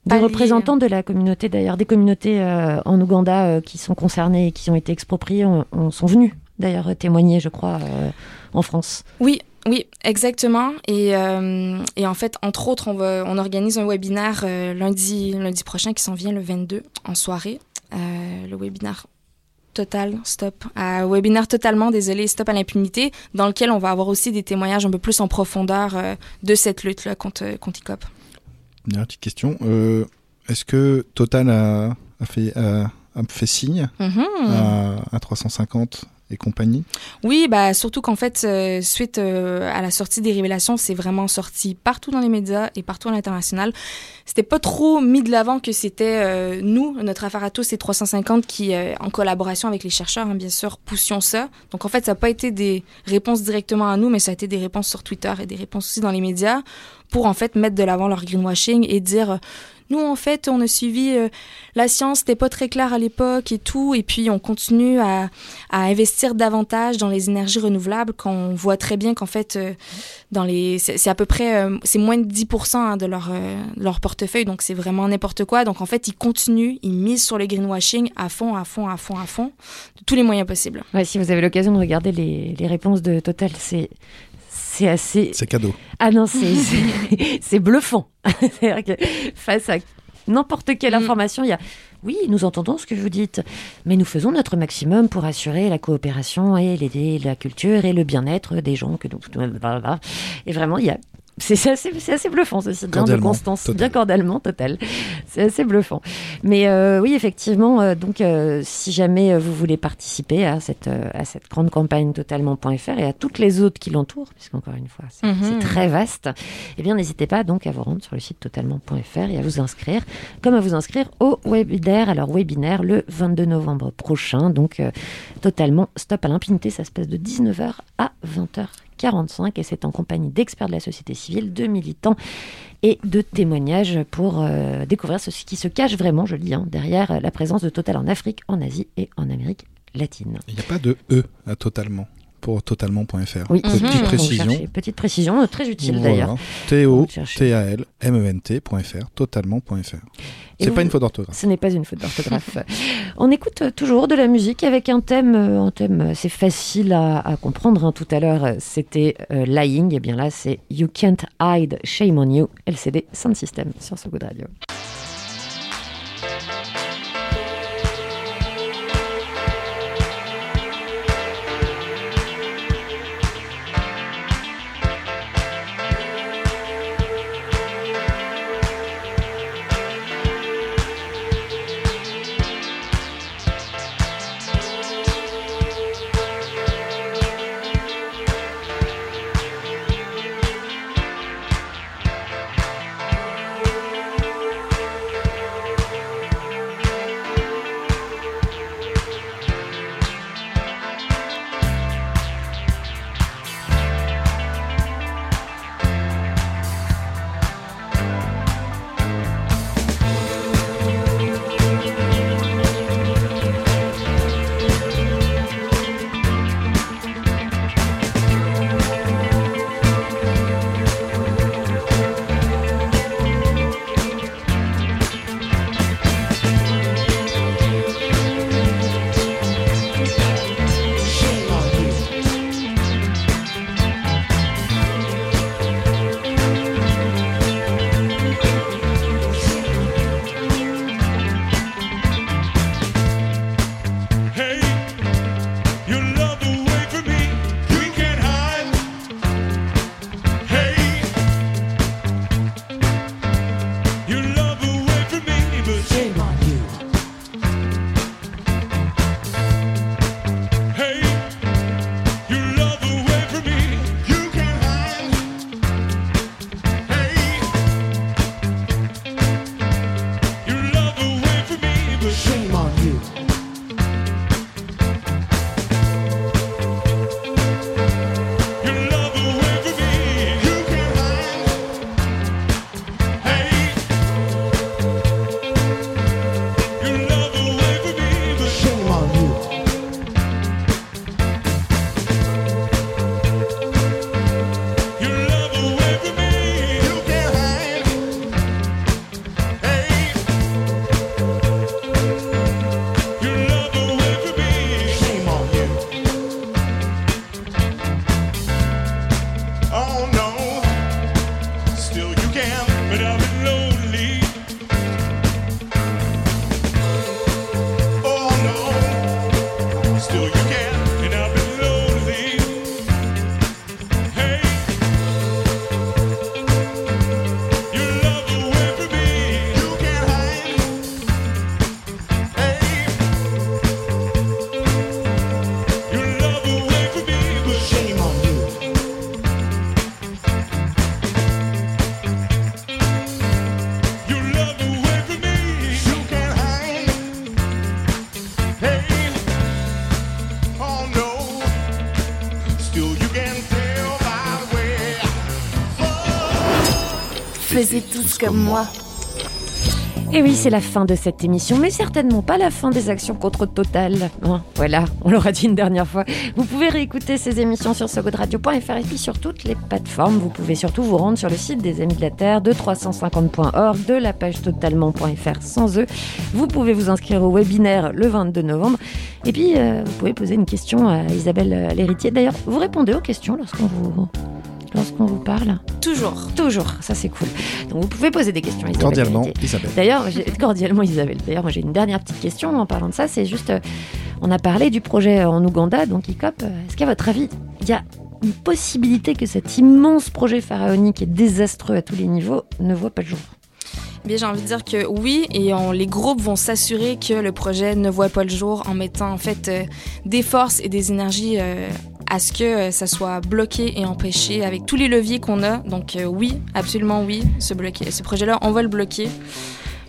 des représentants de la communauté, d'ailleurs, des communautés euh, en Ouganda euh, qui sont concernées et qui ont été expropriées, on, on sont venus d'ailleurs témoigner, je crois, euh, en France. Oui, oui, exactement. Et, euh, et, en fait, entre autres, on, va, on organise un webinaire euh, lundi, lundi prochain qui s'en vient le 22 en soirée. le webinaire Total, stop. Un webinaire totalement, désolé, stop à l'impunité, dans lequel on va avoir aussi des témoignages un peu plus en profondeur euh, de cette lutte-là contre, contre ICOP. Une petite question. Euh, Est-ce que Total a, a, fait, a, a fait signe mm -hmm. à, à 350 et Oui, bah surtout qu'en fait, euh, suite euh, à la sortie des révélations, c'est vraiment sorti partout dans les médias et partout à l'international. C'était pas trop mis de l'avant que c'était euh, nous, notre affaire à tous, c'est 350 qui, euh, en collaboration avec les chercheurs, hein, bien sûr, poussions ça. Donc en fait, ça n'a pas été des réponses directement à nous, mais ça a été des réponses sur Twitter et des réponses aussi dans les médias pour en fait mettre de l'avant leur greenwashing et dire nous en fait on a suivi euh, la science c'était pas très clair à l'époque et tout et puis on continue à, investir davantage dans les énergies renouvelables quand on voit très bien qu'en fait euh, dans les c'est à peu près euh, c'est moins de 10% hein, de leur portefeuille donc c'est vraiment n'importe quoi. Donc en fait ils continuent ils misent sur le greenwashing à fond à fond à fond à fond de tous les moyens possibles. Ouais, si vous avez l'occasion de regarder les réponses de Total, c'est c'est assez. C'est cadeau. Ah non, c'est bluffant. C'est-à-dire que face à n'importe quelle Mm. information, il y a. Oui, nous entendons ce que vous dites, mais nous faisons notre maximum pour assurer la coopération et l'aider la culture et le bien-être des gens que nous. Et vraiment, il y a. C'est assez, bluffant, ceci bien de Cordialement, Constance. total. Bien cordialement, total. C'est assez bluffant. Mais euh, oui, effectivement, euh, donc euh, si jamais vous voulez participer à cette, euh, à cette grande campagne totalement.fr et à toutes les autres qui l'entourent, puisqu'encore une fois, c'est Mhm. très vaste, eh bien n'hésitez pas donc à vous rendre sur le site totalement.fr et à vous inscrire, comme à vous inscrire au webinaire, alors webinaire le 22 novembre prochain, donc euh, totalement stop à l'impunité, ça se passe de 19h à 20h45 et c'est en compagnie d'experts de la société civile, de militants et de témoignages pour euh, découvrir ce qui se cache vraiment, je le dis, hein, derrière euh, la présence de Total en Afrique, en Asie et en Amérique latine. Il n'y a pas de E à totalement pour totalement.fr. Oui, Petite Mhm. précision. Petite précision, très utile Voilà. d'ailleurs. T-O-T-A-L-M-E-N-T.fr, totalement.fr. C'est pas une faute d'orthographe. Ce n'est pas une faute d'orthographe. On écoute toujours de la musique avec un thème, euh, un thème assez facile à, à comprendre. hein. Tout à l'heure, euh, c'était euh, Lying. Et bien là, c'est You Can't Hide, Shame on You, LCD Sound System sur ce Good Radio. Faisiez tous comme moi. Et oui, c'est la fin de cette émission, mais certainement pas la fin des actions contre Total. Hein, voilà, on l'aura dit une dernière fois. Vous pouvez réécouter ces émissions sur sogodradio.fr et puis sur toutes les plateformes. Vous pouvez surtout vous rendre sur le site des Amis de la Terre, de 350.org, de la page totalement.fr sans eux. Vous pouvez vous inscrire au webinaire le 22 novembre. Et puis, euh, vous pouvez poser une question à Isabelle euh, l'héritier. D'ailleurs, vous répondez aux questions lorsqu'on vous lorsqu'on vous parle Toujours. Toujours, ça c'est cool. Donc vous pouvez poser des questions à Isabelle. Cordialement. Isabelle. D'ailleurs, j'ai- cordialement Isabelle. D'ailleurs, moi j'ai une dernière petite question en parlant de ça. C'est juste, euh, on a parlé du projet en Ouganda, donc ICOP. Euh, Est-ce qu'à votre avis, il y a une possibilité que cet immense projet pharaonique et désastreux à tous les niveaux ne voit pas le jour? Bien, j'ai envie de dire que oui, et on, les groupes vont s'assurer que le projet ne voit pas le jour en mettant en fait euh, des forces et des énergies euh, à ce que euh, ça soit bloqué et empêché avec tous les leviers qu'on a. Donc euh, oui, absolument oui, ce, ce projet-là, on va le bloquer.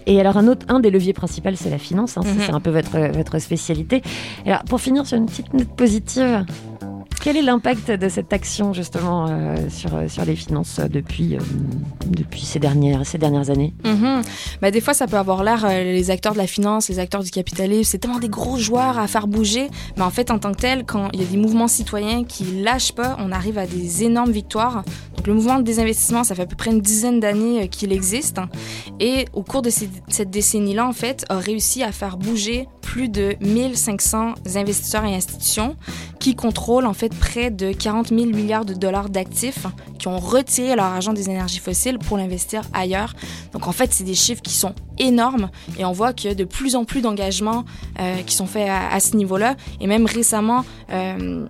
Et alors un autre, un des leviers principaux, c'est la finance. hein, Mhm. C'est un peu votre, votre spécialité. Alors pour finir sur une petite note positive, quel est l'impact de cette action justement euh, sur, sur les finances euh, depuis, euh, depuis ces, dernières, ces dernières années? Mhm. Ben, des fois, ça peut avoir l'air, euh, les acteurs de la finance, les acteurs du capitalisme, c'est tellement des gros joueurs à faire bouger. Mais en fait, en tant que tel, quand il y a des mouvements citoyens qui lâchent pas, on arrive à des énormes victoires. Donc, le mouvement de désinvestissement, ça fait à peu près une dizaine d'années euh, qu'il existe. Et au cours de cette décennie-là, en fait, a réussi à faire bouger plus de 1500 investisseurs et institutions qui contrôlent en fait près de 40 000 milliards de dollars d'actifs qui ont retiré leur argent des énergies fossiles pour l'investir ailleurs. Donc en fait, c'est des chiffres qui sont énormes et on voit qu'il y a de plus en plus d'engagements euh, qui sont faits à, ce niveau-là. Et même récemment, euh,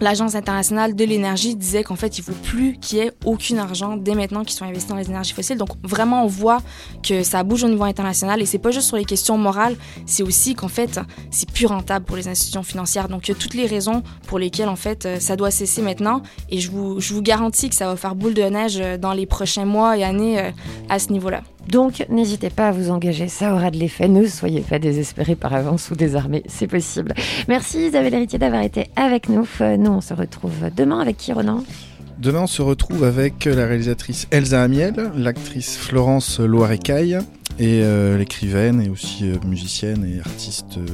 L'Agence internationale de l'énergie disait qu'en fait, il ne faut plus qu'il y ait aucun argent dès maintenant qui soit investi dans les énergies fossiles. Donc, vraiment, on voit que ça bouge au niveau international et c'est pas juste sur les questions morales, c'est aussi qu'en fait, c'est plus rentable pour les institutions financières. Donc, il y a toutes les raisons pour lesquelles, en fait, euh, ça doit cesser maintenant et je vous, je vous garantis que ça va faire boule de neige euh, dans les prochains mois et années euh, à ce niveau-là. Donc, n'hésitez pas à vous engager, ça aura de l'effet. Ne soyez pas désespérés par avance ou désarmés, c'est possible. Merci Isabelle Héritier d'avoir été avec nous. Euh, Nous, on se retrouve demain avec qui, Ronan? Demain, on se retrouve avec la réalisatrice Elsa Amiel, l'actrice Florence Loirecaille et euh, l'écrivaine et aussi euh, musicienne et artiste euh,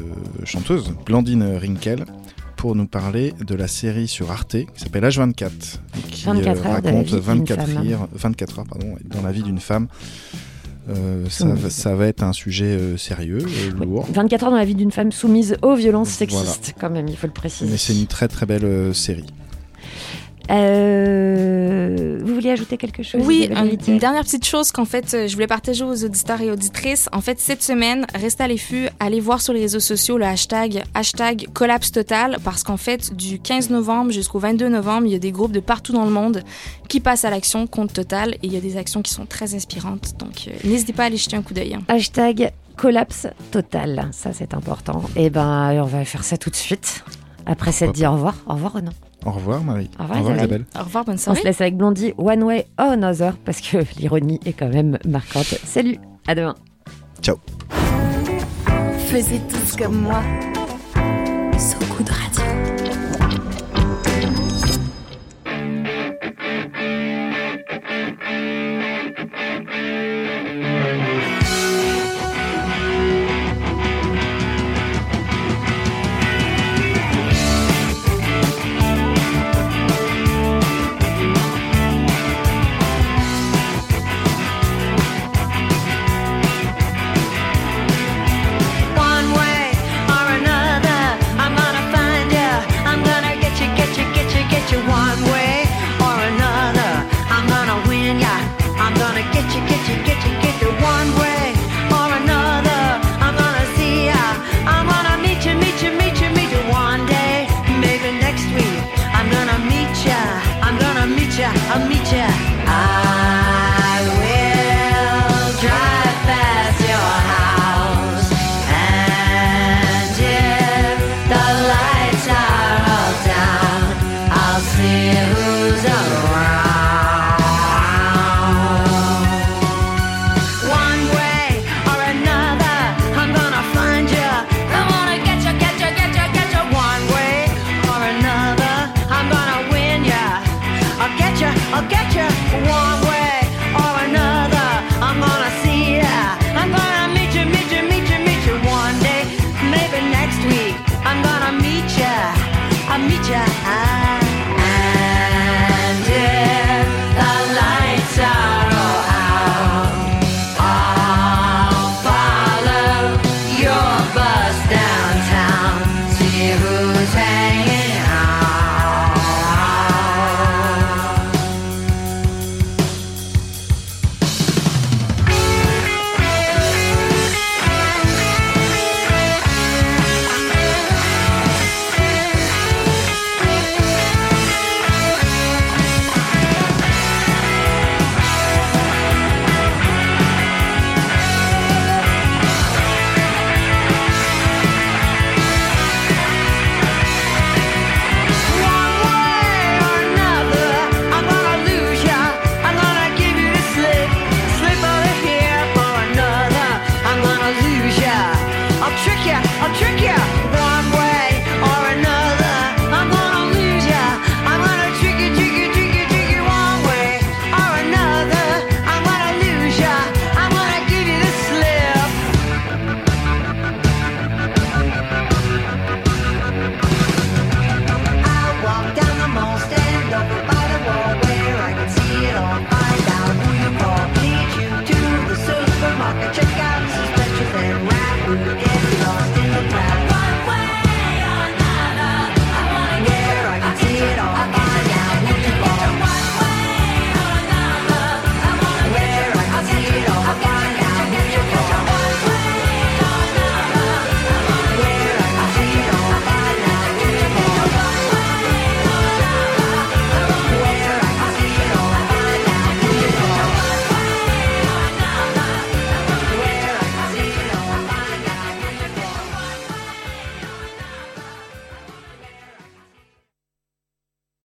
chanteuse Blandine Rinkel pour nous parler de la série sur Arte qui s'appelle H24 et qui 24 heures de la raconte vie d'une 24 femme. heures, 24 heures pardon, dans la vie d'une femme. Euh, ça, va, ça va être un sujet euh, sérieux, euh, lourd. 24 heures dans la vie d'une femme soumise aux violences Voilà. sexistes, quand même, il faut le préciser. Mais c'est une très très belle euh, série. Euh, vous vouliez ajouter quelque chose Oui, une dernière petite chose qu'en fait, euh, je voulais partager aux auditeurs et auditrices. En fait, cette semaine, restez à l'affût, allez voir sur les réseaux sociaux le hashtag, hashtag collapse total, parce qu'en fait, du 15 novembre jusqu'au 22 novembre, il y a des groupes de partout dans le monde qui passent à l'action contre Total, et il y a des actions qui sont très inspirantes. Donc, euh, n'hésitez pas à aller jeter un coup d'œil. hein. Hashtag collapse total, ça c'est important. Et ben, on va faire ça tout de suite. Après s'être dit au revoir. Au revoir Ronan. Au revoir Marie. Au revoir, Isabelle. Isabelle. Au revoir, bonne On soirée. se laisse avec Blondie, One Way or Another, parce que l'ironie est quand même marquante. Salut, à demain. Ciao. Faisiez tous comme moi. So Good